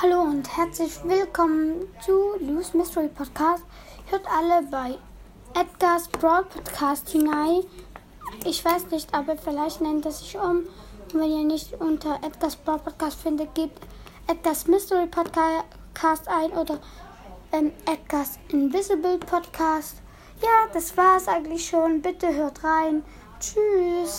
Hallo und herzlich willkommen zu News Mystery Podcast. Hört alle bei Edgar's Broad Podcast hinein. Ich weiß nicht, aber vielleicht nennt es sich um. Und wenn ihr nicht unter Edgar's Broad Podcast findet, gebt Edgar's Mystery Podcast ein oder ähm, Edgar's Invisible Podcast. Ja, das war's eigentlich schon. Bitte hört rein. Tschüss.